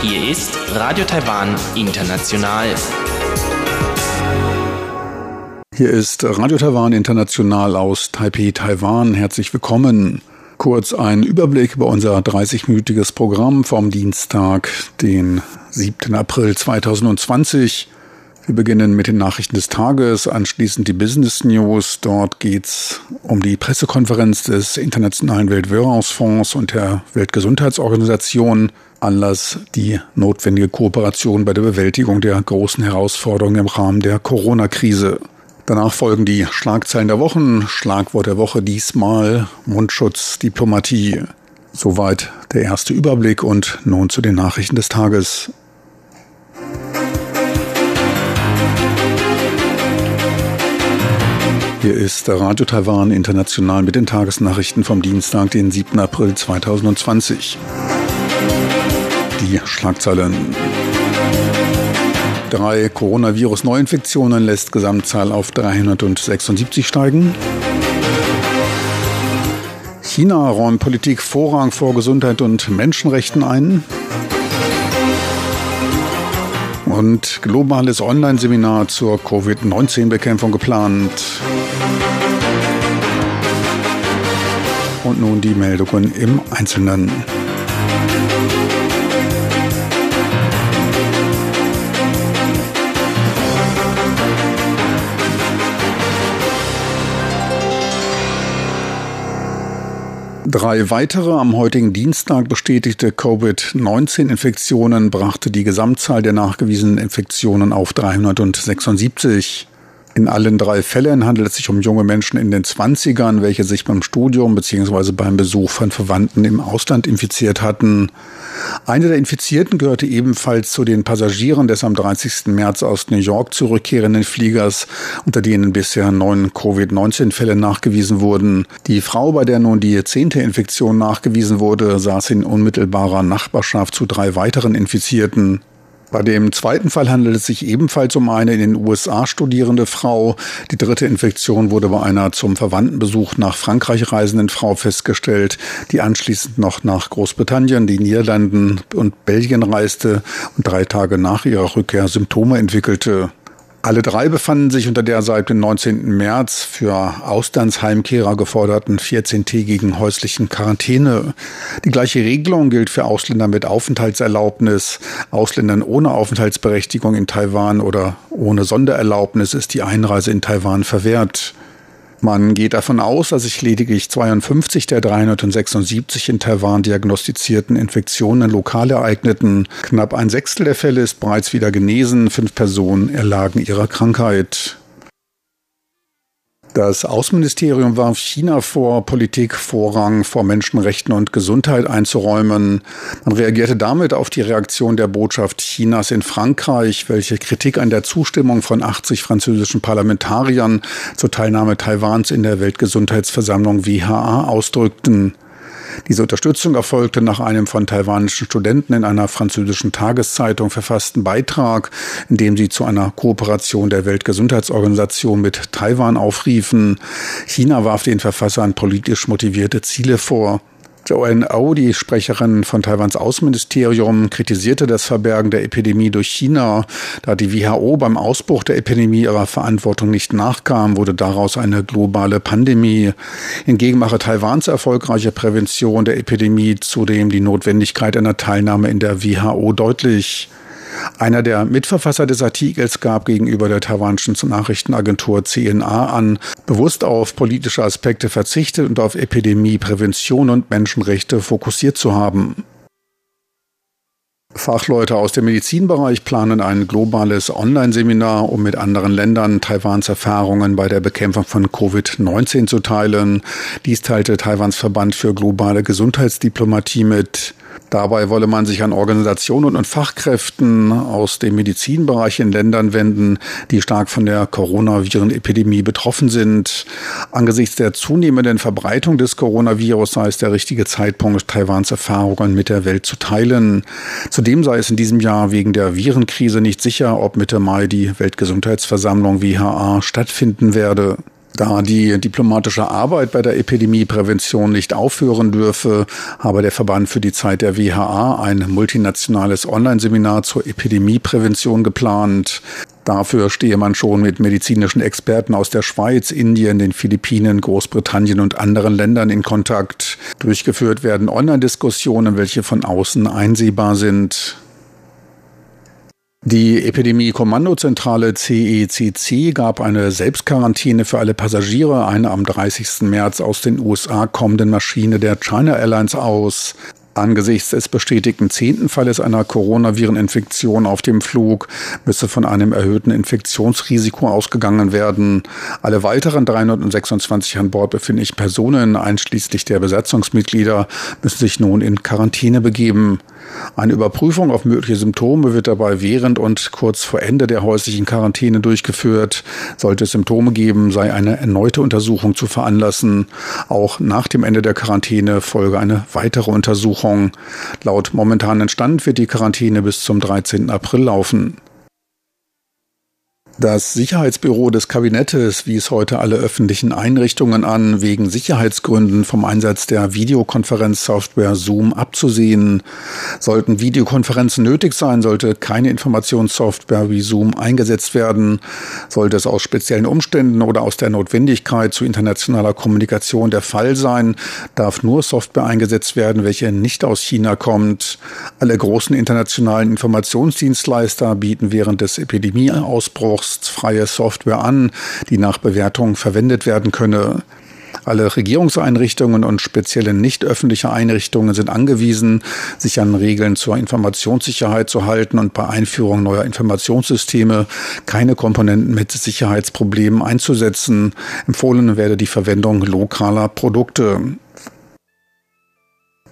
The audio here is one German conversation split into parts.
Hier ist Radio Taiwan International. Hier ist Radio Taiwan International aus Taipei, Taiwan. Herzlich willkommen. Kurz ein Überblick über unser 30-minütiges Programm vom Dienstag, den 7. April 2020. Wir beginnen mit den Nachrichten des Tages, anschließend die Business News. Dort geht's um die Pressekonferenz des Internationalen Weltwährungsfonds und der Weltgesundheitsorganisation. Anlass die notwendige Kooperation bei der Bewältigung der großen Herausforderungen im Rahmen der Corona-Krise. Danach folgen die Schlagzeilen der Wochen. Schlagwort der Woche diesmal Mundschutz, Diplomatie. Soweit der erste Überblick und nun zu den Nachrichten des Tages. Hier ist Radio Taiwan International mit den Tagesnachrichten vom Dienstag, den 7. April 2020. Die Schlagzeilen. Drei Coronavirus-Neuinfektionen lässt Gesamtzahl auf 376 steigen. China räumt Politik Vorrang vor Gesundheit und Menschenrechten ein. Und globales Online-Seminar zur Covid-19-Bekämpfung geplant. Und nun die Meldungen im Einzelnen. Drei weitere am heutigen Dienstag bestätigte Covid-19-Infektionen brachte die Gesamtzahl der nachgewiesenen Infektionen auf 376. In allen drei Fällen handelt es sich um junge Menschen in den Zwanzigern, welche sich beim Studium bzw. beim Besuch von Verwandten im Ausland infiziert hatten. Eine der Infizierten gehörte ebenfalls zu den Passagieren des am 30. März aus New York zurückkehrenden Fliegers, unter denen bisher neun Covid-19-Fälle nachgewiesen wurden. Die Frau, bei der nun die zehnte Infektion nachgewiesen wurde, saß in unmittelbarer Nachbarschaft zu drei weiteren Infizierten. Bei dem zweiten Fall handelt es sich ebenfalls um eine in den USA studierende Frau. Die dritte Infektion wurde bei einer zum Verwandtenbesuch nach Frankreich reisenden Frau festgestellt, die anschließend noch nach Großbritannien, die Niederlanden und Belgien reiste und drei Tage nach ihrer Rückkehr Symptome entwickelte. Alle drei befanden sich unter der seit dem 19. März für Auslandsheimkehrer geforderten 14-tägigen häuslichen Quarantäne. Die gleiche Regelung gilt für Ausländer mit Aufenthaltserlaubnis. Ausländern ohne Aufenthaltsberechtigung in Taiwan oder ohne Sondererlaubnis ist die Einreise in Taiwan verwehrt. Man geht davon aus, dass sich lediglich 52 der 376 in Taiwan diagnostizierten Infektionen lokal ereigneten. Knapp ein Sechstel der Fälle ist bereits wieder genesen. Fünf Personen erlagen ihrer Krankheit. Das Außenministerium warf China vor, Politik Vorrang vor Menschenrechten und Gesundheit einzuräumen. Man reagierte damit auf die Reaktion der Botschaft Chinas in Frankreich, welche Kritik an der Zustimmung von 80 französischen Parlamentariern zur Teilnahme Taiwans in der Weltgesundheitsversammlung WHA ausdrückten. Diese Unterstützung erfolgte nach einem von taiwanischen Studenten in einer französischen Tageszeitung verfassten Beitrag, in dem sie zu einer Kooperation der Weltgesundheitsorganisation mit Taiwan aufriefen. China warf den Verfassern politisch motivierte Ziele vor. Joanne Au, die Sprecherin von Taiwans Außenministerium, kritisierte das Verbergen der Epidemie durch China. Da die WHO beim Ausbruch der Epidemie ihrer Verantwortung nicht nachkam, wurde daraus eine globale Pandemie. Hingegen mache Taiwans erfolgreiche Prävention der Epidemie zudem die Notwendigkeit einer Teilnahme in der WHO deutlich. Einer der Mitverfasser des Artikels gab gegenüber der taiwanischen Nachrichtenagentur CNA an, bewusst auf politische Aspekte verzichtet und auf Epidemieprävention und Menschenrechte fokussiert zu haben. Fachleute aus dem Medizinbereich planen ein globales Online-Seminar, um mit anderen Ländern Taiwans Erfahrungen bei der Bekämpfung von Covid-19 zu teilen. Dies teilte Taiwans Verband für globale Gesundheitsdiplomatie mit. Dabei wolle man sich an Organisationen und Fachkräften aus dem Medizinbereich in Ländern wenden, die stark von der Coronaviren-Epidemie betroffen sind. Angesichts der zunehmenden Verbreitung des Coronavirus sei es der richtige Zeitpunkt, Taiwans Erfahrungen mit der Welt zu teilen. Zudem sei es in diesem Jahr wegen der Virenkrise nicht sicher, ob Mitte Mai die Weltgesundheitsversammlung WHA stattfinden werde. Da die diplomatische Arbeit bei der Epidemieprävention nicht aufhören dürfe, habe der Verband für die Zeit der WHA ein multinationales Online-Seminar zur Epidemieprävention geplant. Dafür stehe man schon mit medizinischen Experten aus der Schweiz, Indien, den Philippinen, Großbritannien und anderen Ländern in Kontakt. Durchgeführt werden Online-Diskussionen, welche von außen einsehbar sind. Die Epidemie-Kommandozentrale CECC gab eine Selbstquarantäne für alle Passagiere einer am 30. März aus den USA kommenden Maschine der China Airlines aus. Angesichts des bestätigten zehnten Falles einer Coronavireninfektion auf dem Flug müsse von einem erhöhten Infektionsrisiko ausgegangen werden. Alle weiteren 326 an Bord befindlichen Personen, einschließlich der Besatzungsmitglieder, müssen sich nun in Quarantäne begeben. Eine Überprüfung auf mögliche Symptome wird dabei während und kurz vor Ende der häuslichen Quarantäne durchgeführt. Sollte es Symptome geben, sei eine erneute Untersuchung zu veranlassen. Auch nach dem Ende der Quarantäne folge eine weitere Untersuchung. Laut momentanen Stand wird die Quarantäne bis zum 13. April laufen. Das Sicherheitsbüro des Kabinettes wies heute alle öffentlichen Einrichtungen an, wegen Sicherheitsgründen vom Einsatz der Videokonferenzsoftware Zoom abzusehen. Sollten Videokonferenzen nötig sein, sollte keine Informationssoftware wie Zoom eingesetzt werden. Sollte es aus speziellen Umständen oder aus der Notwendigkeit zu internationaler Kommunikation der Fall sein, darf nur Software eingesetzt werden, welche nicht aus China kommt. Alle großen internationalen Informationsdienstleister bieten während des Epidemieausbruchs freie Software an, die nach Bewertung verwendet werden könne. Alle Regierungseinrichtungen und spezielle nicht öffentliche Einrichtungen sind angewiesen, sich an Regeln zur Informationssicherheit zu halten und bei Einführung neuer Informationssysteme keine Komponenten mit Sicherheitsproblemen einzusetzen. Empfohlen werde die Verwendung lokaler Produkte.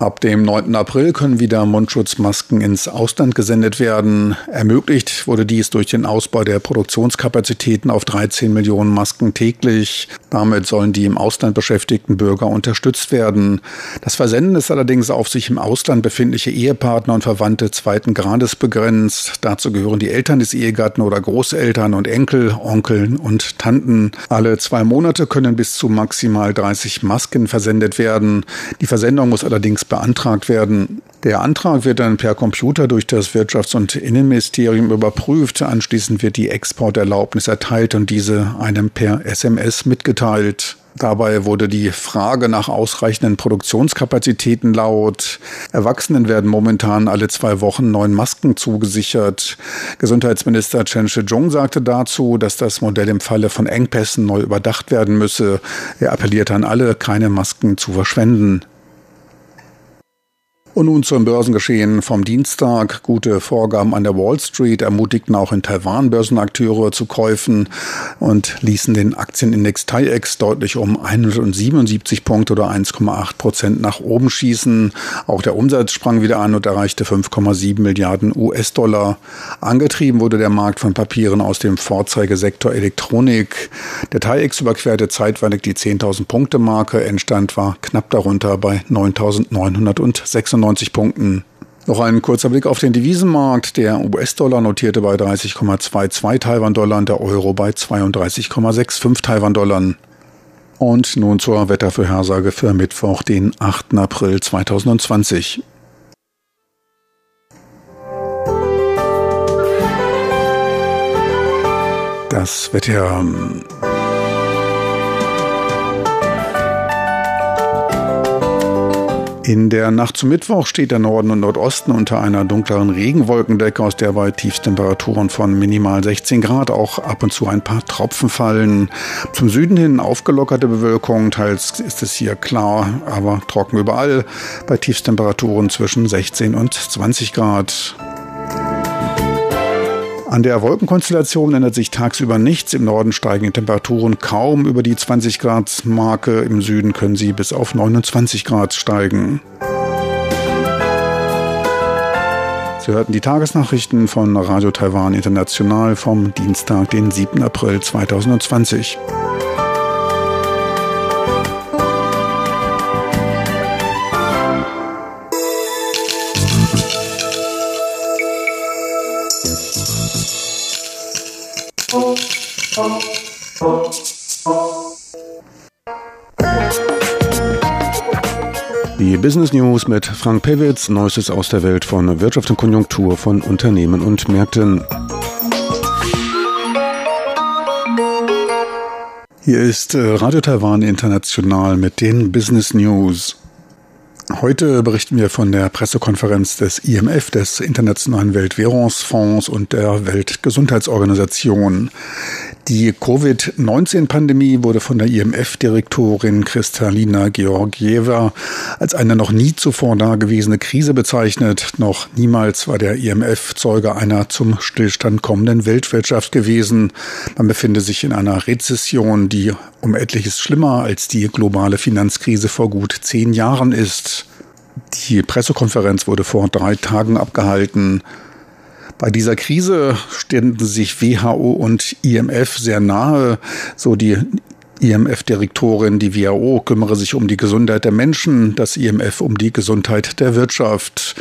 Ab dem 9. April können wieder Mundschutzmasken ins Ausland gesendet werden. Ermöglicht wurde dies durch den Ausbau der Produktionskapazitäten auf 13 Millionen Masken täglich. Damit sollen die im Ausland beschäftigten Bürger unterstützt werden. Das Versenden ist allerdings auf sich im Ausland befindliche Ehepartner und Verwandte zweiten Grades begrenzt. Dazu gehören die Eltern des Ehegatten oder Großeltern und Enkel, Onkeln und Tanten. Alle zwei Monate können bis zu maximal 30 Masken versendet werden. Die Versendung muss allerdings beantragt werden. Der Antrag wird dann per Computer durch das Wirtschafts- und Innenministerium überprüft. Anschließend wird die Exporterlaubnis erteilt und diese einem per SMS mitgeteilt. Dabei wurde die Frage nach ausreichenden Produktionskapazitäten laut. Erwachsenen werden momentan alle zwei Wochen neun Masken zugesichert. Gesundheitsminister Chen Shih-chung sagte dazu, dass das Modell im Falle von Engpässen neu überdacht werden müsse. Er appellierte an alle, keine Masken zu verschwenden. Und nun zum Börsengeschehen vom Dienstag. Gute Vorgaben an der Wall Street ermutigten auch in Taiwan Börsenakteure zu Käufen und ließen den Aktienindex TAIEX deutlich um 177 Punkte oder 1,8 Prozent nach oben schießen. Auch der Umsatz sprang wieder an und erreichte 5,7 Milliarden US-Dollar. Angetrieben wurde der Markt von Papieren aus dem Vorzeigesektor Elektronik. Der TAIEX überquerte zeitweilig die 10.000 Punkte Marke. Endstand war knapp darunter bei 9.996 96 Punkten. Noch ein kurzer Blick auf den Devisenmarkt. Der US-Dollar notierte bei 30,22 Taiwan-Dollar der Euro bei 32,65 Taiwan-Dollar. Und nun zur Wettervorhersage für Mittwoch, den 8. April 2020. Das Wetter. In der Nacht zum Mittwoch steht der Norden und Nordosten unter einer dunkleren Regenwolkendecke, aus der bei Tiefstemperaturen von minimal 16 Grad auch ab und zu ein paar Tropfen fallen. Zum Süden hin aufgelockerte Bewölkung, teils ist es hier klar, aber trocken überall, bei Tiefstemperaturen zwischen 16 und 20 Grad. An der Wolkenkonstellation ändert sich tagsüber nichts. Im Norden steigen die Temperaturen kaum über die 20 Grad Marke. Im Süden können sie bis auf 29 Grad steigen. Sie hörten die Tagesnachrichten von Radio Taiwan International vom Dienstag, den 7. April 2020. Business News mit Frank Pewitz, Neuestes aus der Welt von Wirtschaft und Konjunktur von Unternehmen und Märkten. Hier ist äh, Radio Taiwan International mit den Business News. Heute berichten wir von der Pressekonferenz des IMF, des Internationalen Weltwährungsfonds und der Weltgesundheitsorganisation. Die Covid-19-Pandemie wurde von der IMF-Direktorin Kristalina Georgieva als eine noch nie zuvor dagewesene Krise bezeichnet. Noch niemals war der IMF Zeuge einer zum Stillstand kommenden Weltwirtschaft gewesen. Man befinde sich in einer Rezession, die um etliches schlimmer als die globale Finanzkrise vor gut zehn Jahren ist. Die Pressekonferenz wurde vor drei Tagen abgehalten. Bei dieser Krise stehen sich WHO und IMF sehr nahe. So die IMF-Direktorin, die WHO kümmere sich um die Gesundheit der Menschen, das IMF um die Gesundheit der Wirtschaft.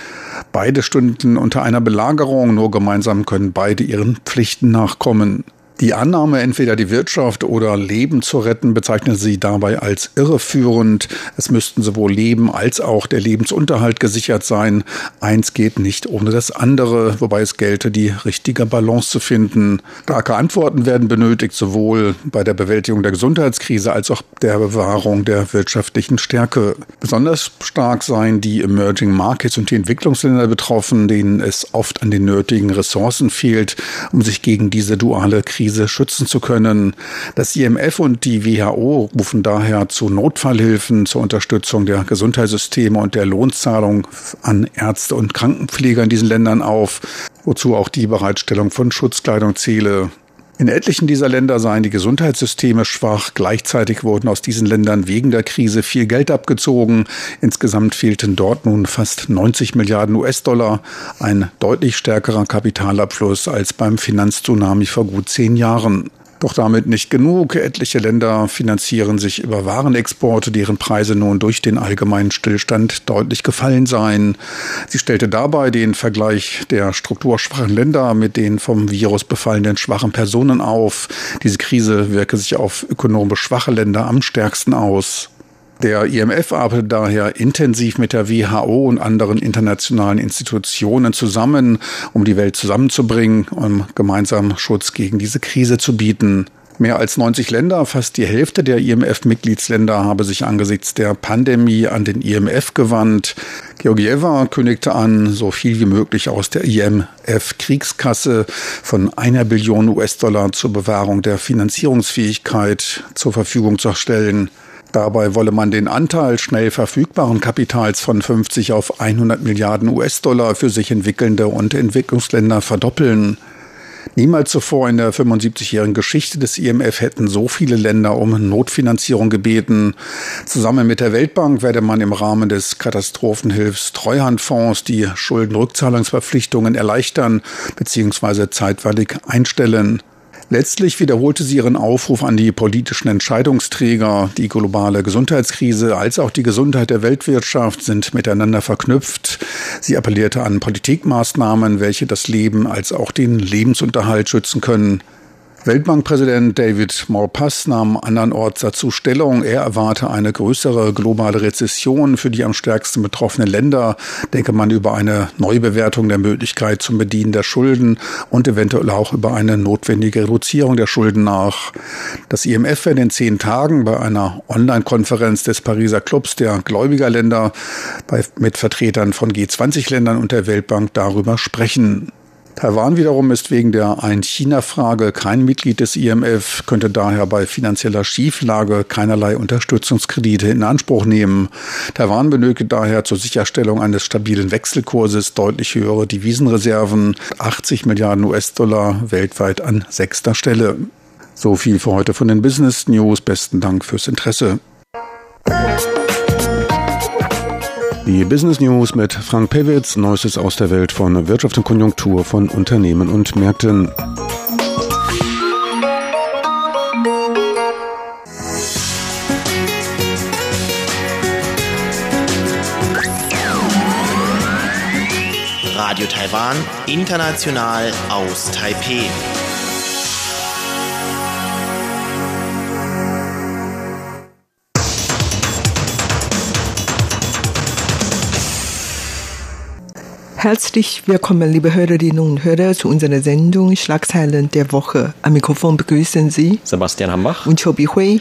Beide stünden unter einer Belagerung, nur gemeinsam können beide ihren Pflichten nachkommen. Die Annahme, entweder die Wirtschaft oder Leben zu retten, bezeichnet sie dabei als irreführend. Es müssten sowohl Leben als auch der Lebensunterhalt gesichert sein. Eins geht nicht ohne das andere, wobei es gelte, die richtige Balance zu finden. Starke Antworten werden benötigt, sowohl bei der Bewältigung der Gesundheitskrise als auch der Bewahrung der wirtschaftlichen Stärke. Besonders stark seien die Emerging Markets und die Entwicklungsländer betroffen, denen es oft an den nötigen Ressourcen fehlt, um sich gegen diese duale Krise Krise schützen zu können. Das IMF und die WHO rufen daher zu Notfallhilfen zur Unterstützung der Gesundheitssysteme und der Lohnzahlung an Ärzte und Krankenpfleger in diesen Ländern auf, wozu auch die Bereitstellung von Schutzkleidung zähle. In etlichen dieser Länder seien die Gesundheitssysteme schwach. Gleichzeitig wurden aus diesen Ländern wegen der Krise viel Geld abgezogen. Insgesamt fehlten dort nun fast 90 Milliarden US-Dollar. Ein deutlich stärkerer Kapitalabfluss als beim Finanztsunami vor gut zehn Jahren. Doch damit nicht genug. Etliche Länder finanzieren sich über Warenexporte, deren Preise nun durch den allgemeinen Stillstand deutlich gefallen seien. Sie stellte dabei den Vergleich der strukturschwachen Länder mit den vom Virus befallenen schwachen Personen auf. Diese Krise wirke sich auf ökonomisch schwache Länder am stärksten aus. Der IMF arbeitet daher intensiv mit der WHO und anderen internationalen Institutionen zusammen, um die Welt zusammenzubringen, um gemeinsam Schutz gegen diese Krise zu bieten. Mehr als 90 Länder, fast die Hälfte der IMF-Mitgliedsländer, habe sich angesichts der Pandemie an den IMF gewandt. Georgieva kündigte an, so viel wie möglich aus der IMF-Kriegskasse von einer Billion US-Dollar zur Bewahrung der Finanzierungsfähigkeit zur Verfügung zu stellen. Dabei wolle man den Anteil schnell verfügbaren Kapitals von 50 auf 100 Milliarden US-Dollar für sich entwickelnde und Entwicklungsländer verdoppeln. Niemals zuvor in der 75-jährigen Geschichte des IMF hätten so viele Länder um Notfinanzierung gebeten. Zusammen mit der Weltbank werde man im Rahmen des Katastrophenhilfs-Treuhandfonds die Schuldenrückzahlungsverpflichtungen erleichtern bzw. zeitweilig einstellen. Letztlich wiederholte sie ihren Aufruf an die politischen Entscheidungsträger. Die globale Gesundheitskrise als auch die Gesundheit der Weltwirtschaft sind miteinander verknüpft. Sie appellierte an Politikmaßnahmen, welche das Leben als auch den Lebensunterhalt schützen können. Weltbankpräsident David Malpass nahm andernorts dazu Stellung. Er erwarte eine größere globale Rezession für die am stärksten betroffenen Länder. Denke man über eine Neubewertung der Möglichkeit zum Bedienen der Schulden und eventuell auch über eine notwendige Reduzierung der Schulden nach. Das IMF wird in zehn Tagen bei einer Online-Konferenz des Pariser Clubs der Gläubigerländer mit Vertretern von G20-Ländern und der Weltbank darüber sprechen. Taiwan wiederum ist wegen der Ein-China-Frage kein Mitglied des IMF, könnte daher bei finanzieller Schieflage keinerlei Unterstützungskredite in Anspruch nehmen. Taiwan benötigt daher zur Sicherstellung eines stabilen Wechselkurses deutlich höhere Devisenreserven, 80 Milliarden US-Dollar weltweit an sechster Stelle. So viel für heute von den Business News. Besten Dank fürs Interesse. Die Business News mit Frank Pewitz, Neuestes aus der Welt von Wirtschaft und Konjunktur von Unternehmen und Märkten. Radio Taiwan, international aus Taipeh. Herzlich willkommen, liebe Hörerinnen und Hörer, zu unserer Sendung Schlagzeilen der Woche. Am Mikrofon begrüßen Sie Sebastian Hambach und Chobi Hui.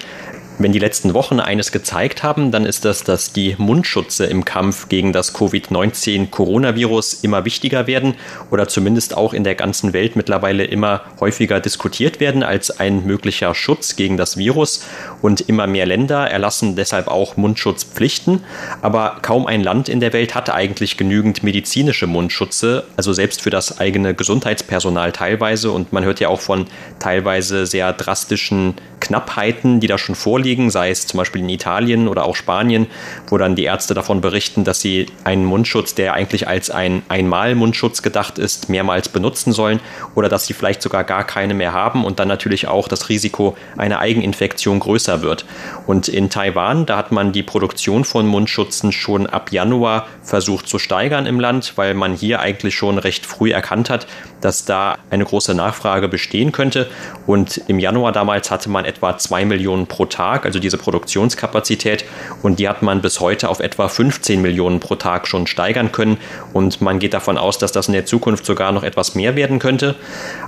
Wenn die letzten Wochen eines gezeigt haben, dann ist das, dass die Mundschutze im Kampf gegen das Covid-19-Coronavirus immer wichtiger werden oder zumindest auch in der ganzen Welt mittlerweile immer häufiger diskutiert werden als ein möglicher Schutz gegen das Virus. Und immer mehr Länder erlassen deshalb auch Mundschutzpflichten. Aber kaum ein Land in der Welt hat eigentlich genügend medizinische Mundschutze, also selbst für das eigene Gesundheitspersonal teilweise. Und man hört ja auch von teilweise sehr drastischen Knappheiten, die da schon vorliegen, sei es zum Beispiel in Italien oder auch Spanien, wo dann die Ärzte davon berichten, dass sie einen Mundschutz, der eigentlich als ein Einmal-Mundschutz gedacht ist, mehrmals benutzen sollen oder dass sie vielleicht sogar gar keine mehr haben und dann natürlich auch das Risiko einer Eigeninfektion größer wird. Und in Taiwan, da hat man die Produktion von Mundschutzen schon ab Januar versucht zu steigern im Land, weil man hier eigentlich schon recht früh erkannt hat, dass da eine große Nachfrage bestehen könnte. Und im Januar damals hatte man etwa zwei Millionen pro Tag, also diese Produktionskapazität. Und die hat man bis heute auf etwa 15 Millionen pro Tag schon steigern können. Und man geht davon aus, dass das in der Zukunft sogar noch etwas mehr werden könnte.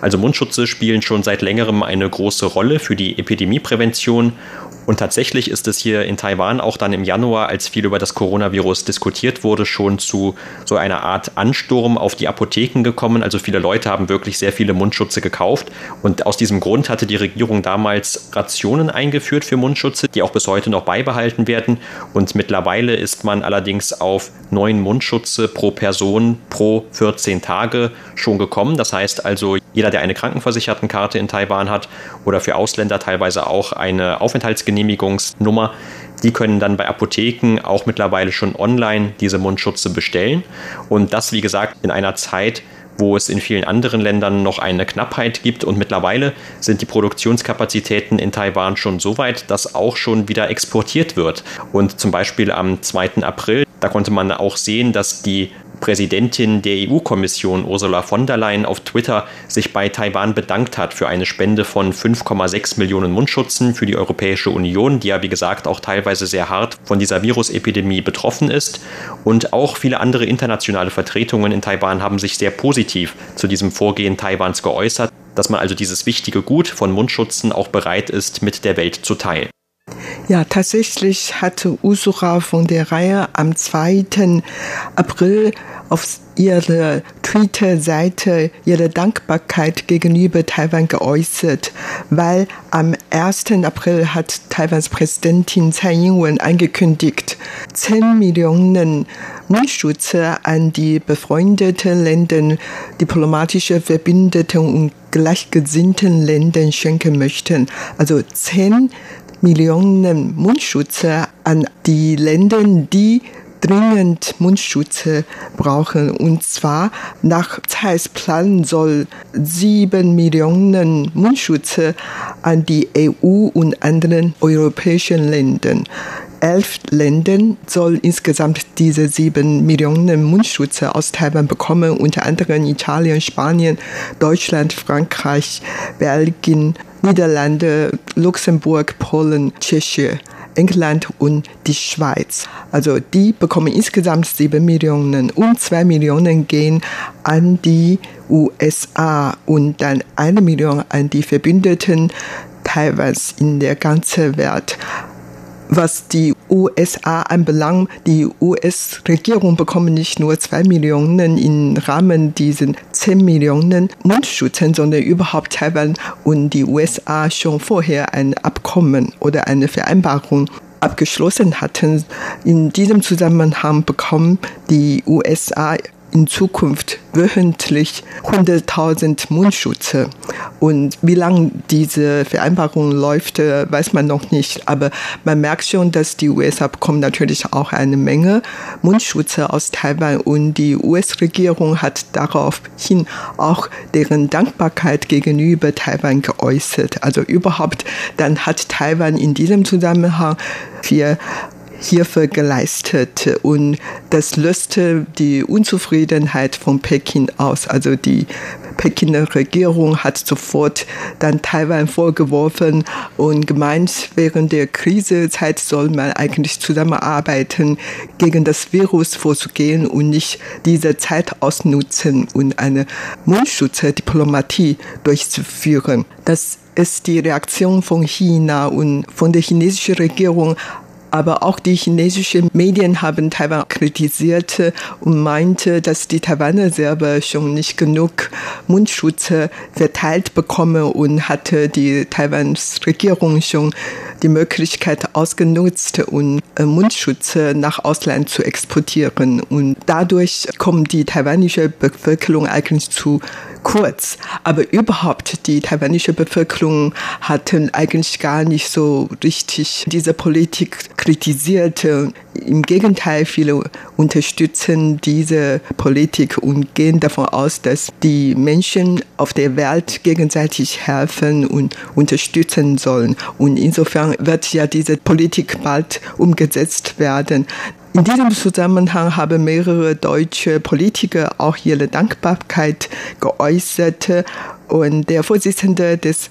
Also Mundschutze spielen schon seit längerem eine große Rolle für die Epidemieprävention. Und tatsächlich ist es hier in Taiwan auch dann im Januar, als viel über das Coronavirus diskutiert wurde, schon zu so einer Art Ansturm auf die Apotheken gekommen. Also viele Leute haben wirklich sehr viele Mundschutze gekauft. Und aus diesem Grund hatte die Regierung damals Rationen eingeführt für Mundschutze, die auch bis heute noch beibehalten werden. Und mittlerweile ist man allerdings auf neun Mundschutze pro Person pro 14 Tage schon gekommen. Das heißt also, jeder, der eine Krankenversichertenkarte in Taiwan hat oder für Ausländer teilweise auch eine Aufenthaltsgenehmigungsnummer, die können dann bei Apotheken auch mittlerweile schon online diese Mundschutze bestellen. Und das, wie gesagt, in einer Zeit, wo es in vielen anderen Ländern noch eine Knappheit gibt. Und mittlerweile sind die Produktionskapazitäten in Taiwan schon so weit, dass auch schon wieder exportiert wird. Und zum Beispiel am 2. April, da konnte man auch sehen, dass die Präsidentin der EU-Kommission Ursula von der Leyen auf Twitter sich bei Taiwan bedankt hat für eine Spende von 5,6 Millionen Mundschutzen für die Europäische Union, die ja wie gesagt auch teilweise sehr hart von dieser Virusepidemie betroffen ist. Und auch viele andere internationale Vertretungen in Taiwan haben sich sehr positiv zu diesem Vorgehen Taiwans geäußert, dass man also dieses wichtige Gut von Mundschutzen auch bereit ist, mit der Welt zu teilen. Ja, tatsächlich hatte Ursula von der Reihe am 2. April auf ihrer Twitter-Seite ihre Dankbarkeit gegenüber Taiwan geäußert, weil am 1. April hat Taiwans Präsidentin Tsai Ing-wen angekündigt, 10 Millionen Mundschutze an die befreundeten Länder, diplomatische Verbündete und gleichgesinnten Ländern schenken möchten. Also 10 Millionen Mundschutze an die Länder, die dringend Mundschutze brauchen. Und zwar nach Zeiss Plan soll sieben Millionen Mundschutze an die EU und anderen europäischen Ländern. Elf Ländern soll insgesamt diese sieben Millionen Mundschutze aus Taiwan bekommen, unter anderem Italien, Spanien, Deutschland, Frankreich, Belgien, Niederlande, Luxemburg, Polen, Tschechien. England und die Schweiz. Also die bekommen insgesamt sieben Millionen und zwei Millionen gehen an die USA und dann eine Million an die Verbündeten Taiwans in der ganzen Welt was die USA anbelangt, die US-Regierung bekommt nicht nur zwei Millionen im Rahmen dieser zehn Millionen Mundschutzen, sondern überhaupt Taiwan und die USA schon vorher ein Abkommen oder eine Vereinbarung abgeschlossen hatten. In diesem Zusammenhang bekommen die USA in Zukunft wöchentlich 100.000 Mundschutze. Und wie lange diese Vereinbarung läuft, äh, weiß man noch nicht. Aber man merkt schon, dass die USA bekommen natürlich auch eine Menge Mundschutze aus Taiwan und die US-Regierung hat daraufhin auch deren Dankbarkeit gegenüber Taiwan geäußert. Also überhaupt, dann hat Taiwan in diesem Zusammenhang für Hilfe geleistet und das löste die Unzufriedenheit von Peking aus. Also die Pekiner Regierung hat sofort dann Taiwan vorgeworfen und gemeint, während der Krisezeit soll man eigentlich zusammenarbeiten, gegen das Virus vorzugehen und nicht diese Zeit ausnutzen und eine Mundschutzdiplomatie durchzuführen. Das ist die Reaktion von China und von der chinesischen Regierung aber auch die chinesischen Medien haben Taiwan kritisiert und meinte, dass die Taiwaner selber schon nicht genug Mundschutz verteilt bekommen und hatte die Taiwans Regierung schon die Möglichkeit ausgenutzt, um äh, Mundschutz nach Ausland zu exportieren. Und dadurch kommt die taiwanische Bevölkerung eigentlich zu kurz. Aber überhaupt, die taiwanische Bevölkerung hatte eigentlich gar nicht so richtig diese Politik kritisiert. Im Gegenteil, viele unterstützen diese Politik und gehen davon aus, dass die Menschen auf der Welt gegenseitig helfen und unterstützen sollen. Und insofern wird ja diese Politik bald umgesetzt werden. In diesem Zusammenhang haben mehrere deutsche Politiker auch ihre Dankbarkeit geäußert und der Vorsitzende des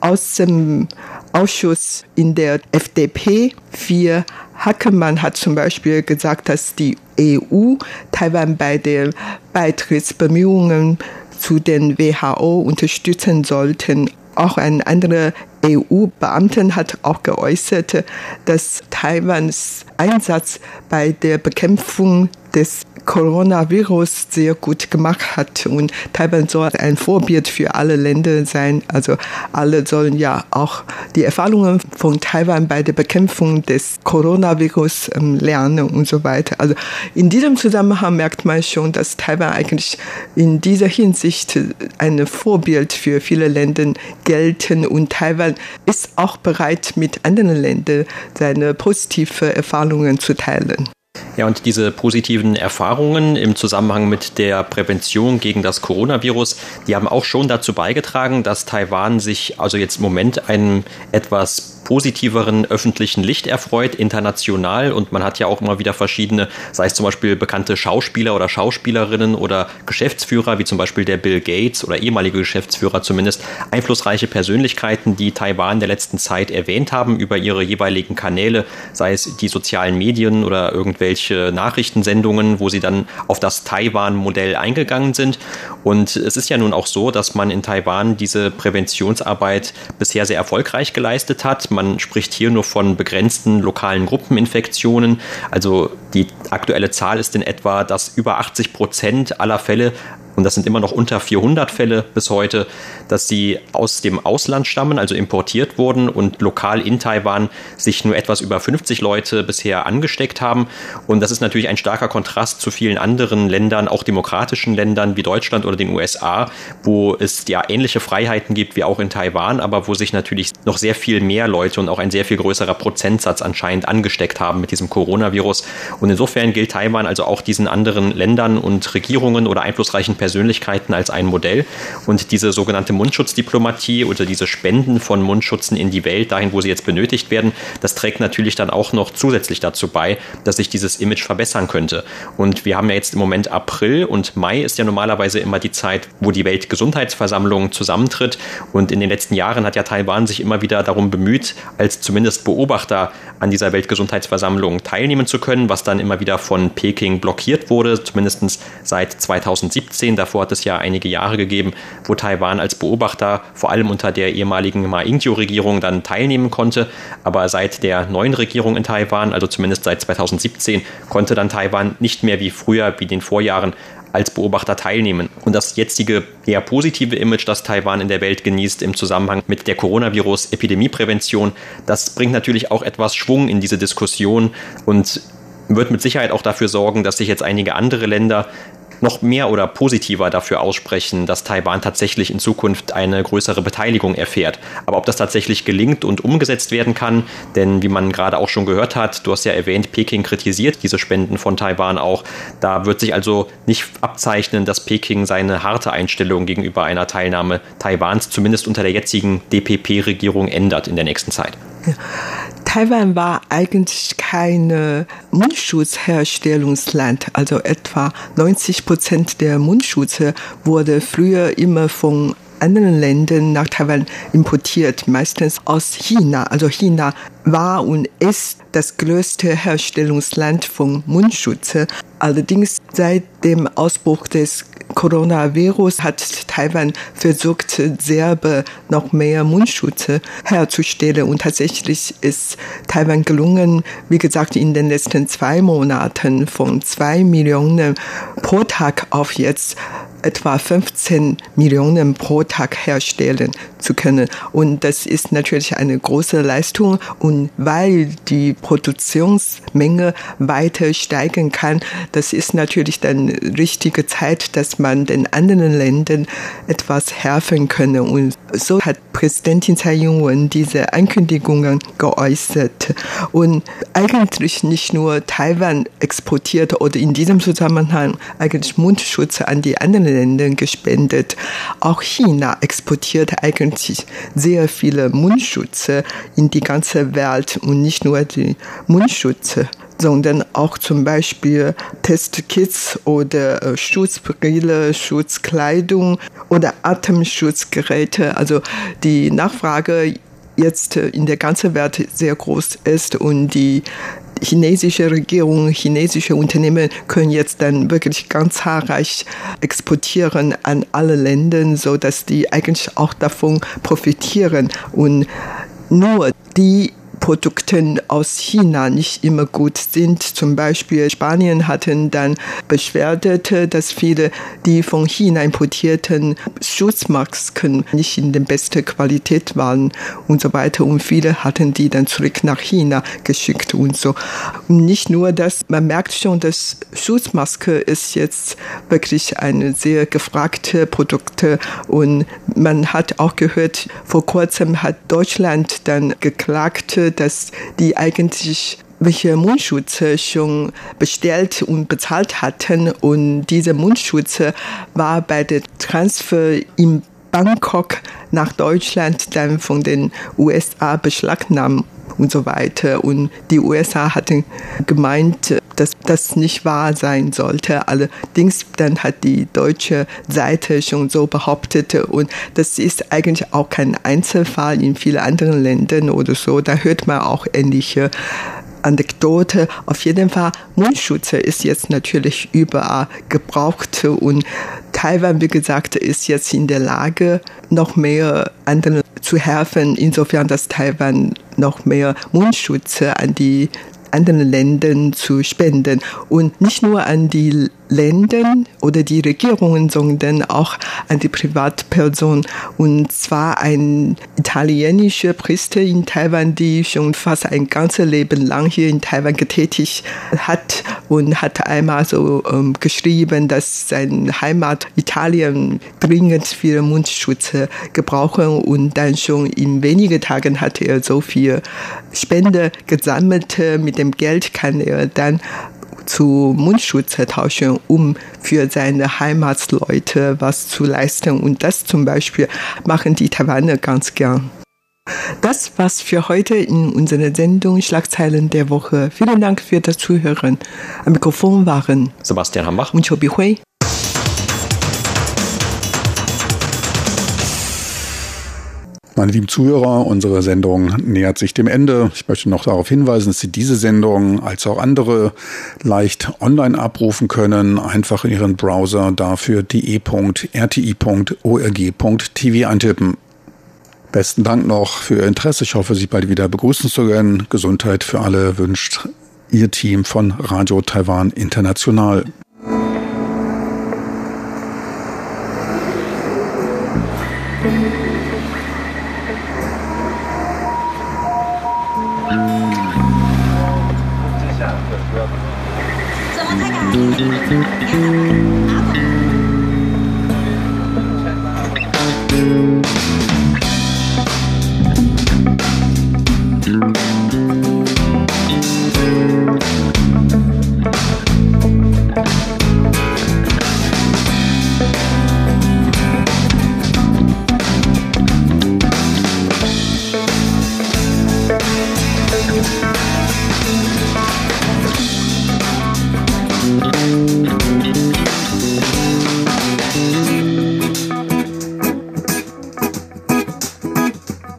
Außenausschusses in der FDP, vier Hackemann, hat zum Beispiel gesagt, dass die EU Taiwan bei den Beitrittsbemühungen zu den WHO unterstützen sollten. Auch ein anderer EU-Beamten hat auch geäußert, dass Taiwans Einsatz bei der Bekämpfung des Coronavirus sehr gut gemacht hat. Und Taiwan soll ein Vorbild für alle Länder sein. Also alle sollen ja auch die Erfahrungen von Taiwan bei der Bekämpfung des Coronavirus ähm, lernen und so weiter. Also in diesem Zusammenhang merkt man schon, dass Taiwan eigentlich in dieser Hinsicht ein Vorbild für viele Länder gelten und Taiwan ist auch bereit, mit anderen Ländern seine positive Erfahrungen zu teilen. Ja, und diese positiven Erfahrungen im Zusammenhang mit der Prävention gegen das Coronavirus, die haben auch schon dazu beigetragen, dass Taiwan sich also jetzt im Moment einem etwas positiveren öffentlichen Licht erfreut, international. Und man hat ja auch immer wieder verschiedene, sei es zum Beispiel bekannte Schauspieler oder Schauspielerinnen oder Geschäftsführer, wie zum Beispiel der Bill Gates oder ehemalige Geschäftsführer zumindest, einflussreiche Persönlichkeiten, die Taiwan der letzten Zeit erwähnt haben über ihre jeweiligen Kanäle, sei es die sozialen Medien oder irgendwelche Nachrichtensendungen, wo sie dann auf das Taiwan-Modell eingegangen sind. Und es ist ja nun auch so, dass man in Taiwan diese Präventionsarbeit bisher sehr erfolgreich geleistet hat. Man spricht hier nur von begrenzten lokalen Gruppeninfektionen. Also die aktuelle Zahl ist in etwa, dass über 80 Prozent aller Fälle und das sind immer noch unter 400 Fälle bis heute, dass sie aus dem Ausland stammen, also importiert wurden und lokal in Taiwan sich nur etwas über 50 Leute bisher angesteckt haben. Und das ist natürlich ein starker Kontrast zu vielen anderen Ländern, auch demokratischen Ländern wie Deutschland oder den USA, wo es ja ähnliche Freiheiten gibt wie auch in Taiwan, aber wo sich natürlich noch sehr viel mehr Leute und auch ein sehr viel größerer Prozentsatz anscheinend angesteckt haben mit diesem Coronavirus. Und insofern gilt Taiwan also auch diesen anderen Ländern und Regierungen oder einflussreichen Personen Persönlichkeiten als ein Modell. Und diese sogenannte Mundschutzdiplomatie oder diese Spenden von Mundschutzen in die Welt, dahin, wo sie jetzt benötigt werden, das trägt natürlich dann auch noch zusätzlich dazu bei, dass sich dieses Image verbessern könnte. Und wir haben ja jetzt im Moment April und Mai ist ja normalerweise immer die Zeit, wo die Weltgesundheitsversammlung zusammentritt. Und in den letzten Jahren hat ja Taiwan sich immer wieder darum bemüht, als zumindest Beobachter an dieser Weltgesundheitsversammlung teilnehmen zu können, was dann immer wieder von Peking blockiert wurde, zumindest seit 2017. Davor hat es ja einige Jahre gegeben, wo Taiwan als Beobachter vor allem unter der ehemaligen Ma Ying-jeou-Regierung dann teilnehmen konnte. Aber seit der neuen Regierung in Taiwan, also zumindest seit 2017, konnte dann Taiwan nicht mehr wie früher, wie in den Vorjahren, als Beobachter teilnehmen. Und das jetzige eher positive Image, das Taiwan in der Welt genießt im Zusammenhang mit der Coronavirus-Epidemieprävention, das bringt natürlich auch etwas Schwung in diese Diskussion und wird mit Sicherheit auch dafür sorgen, dass sich jetzt einige andere Länder noch mehr oder positiver dafür aussprechen, dass Taiwan tatsächlich in Zukunft eine größere Beteiligung erfährt. Aber ob das tatsächlich gelingt und umgesetzt werden kann, denn wie man gerade auch schon gehört hat, du hast ja erwähnt, Peking kritisiert diese Spenden von Taiwan auch. Da wird sich also nicht abzeichnen, dass Peking seine harte Einstellung gegenüber einer Teilnahme Taiwans zumindest unter der jetzigen DPP-Regierung ändert in der nächsten Zeit. Ja. Taiwan war eigentlich kein Mundschutzherstellungsland. Also etwa 90 Prozent der Mundschutze wurde früher immer von anderen Ländern nach Taiwan importiert, meistens aus China. Also China war und ist das größte Herstellungsland von Mundschutz. Allerdings seit dem Ausbruch des Coronavirus hat Taiwan versucht, selber noch mehr Mundschutz herzustellen. Und tatsächlich ist Taiwan gelungen, wie gesagt, in den letzten zwei Monaten von zwei Millionen pro Tag auf jetzt etwa 15 Millionen pro Tag herstellen zu können. Und das ist natürlich eine große Leistung. Und weil die Produktionsmenge weiter steigen kann, das ist natürlich dann richtige Zeit, dass man den anderen Ländern etwas helfen könne. Und so hat Präsidentin Tsai Ing-wen diese Ankündigungen geäußert. Und eigentlich nicht nur Taiwan exportiert oder in diesem Zusammenhang eigentlich Mundschutz an die anderen Länder gespendet. Auch China exportiert eigentlich sehr viele Mundschutze in die ganze Welt und nicht nur die Mundschutze sondern auch zum Beispiel Testkits oder äh, Schutzbrille, Schutzkleidung oder Atemschutzgeräte. Also die Nachfrage jetzt in der ganzen Welt sehr groß ist und die chinesische Regierung, chinesische Unternehmen können jetzt dann wirklich ganz zahlreich exportieren an alle Länder, so dass die eigentlich auch davon profitieren. Und nur die Produkten aus China nicht immer gut sind. Zum Beispiel Spanien hatten dann beschwert, dass viele die von China importierten Schutzmasken nicht in der besten Qualität waren und so weiter. Und viele hatten die dann zurück nach China geschickt und so. Und nicht nur das, man merkt schon, dass Schutzmaske ist jetzt wirklich ein sehr gefragte Produkt und man hat auch gehört, vor kurzem hat Deutschland dann geklagt, dass die eigentlich welche Mundschutze schon bestellt und bezahlt hatten. Und diese Mundschutze war bei der Transfer in Bangkok nach Deutschland dann von den USA beschlagnahmt und so weiter. Und die USA hatten gemeint, dass das nicht wahr sein sollte. Allerdings dann hat die deutsche Seite schon so behauptet und das ist eigentlich auch kein Einzelfall in vielen anderen Ländern oder so. Da hört man auch ähnliche Anekdote. Auf jeden Fall, Mundschutz ist jetzt natürlich überall gebraucht und Taiwan, wie gesagt, ist jetzt in der Lage, noch mehr anderen zu helfen, insofern, dass Taiwan noch mehr Mundschutz an die anderen Ländern zu spenden. Und nicht nur an die Länder oder die Regierungen, sondern auch an die Privatperson. Und zwar ein italienischer Priester in Taiwan, die schon fast ein ganzes Leben lang hier in Taiwan getätigt hat und hat einmal so ähm, geschrieben, dass seine Heimat Italien dringend viel Mundschutz gebrauchen und dann schon in wenigen Tagen hat er so viel Spende gesammelt. Mit dem Geld kann er dann zu Mundschutz tauschen, um für seine Heimatsleute was zu leisten. Und das zum Beispiel machen die Taiwaner ganz gern. Das war's für heute in unserer Sendung Schlagzeilen der Woche. Vielen Dank für das Zuhören. Am Mikrofon waren Sebastian Hambach und Chobi Hui. Meine lieben Zuhörer, unsere Sendung nähert sich dem Ende. Ich möchte noch darauf hinweisen, dass Sie diese Sendung als auch andere leicht online abrufen können. Einfach in Ihren Browser dafür de.rti.org.tv eintippen. Besten Dank noch für Ihr Interesse. Ich hoffe, Sie bald wieder begrüßen zu können. Gesundheit für alle wünscht Ihr Team von Radio Taiwan International.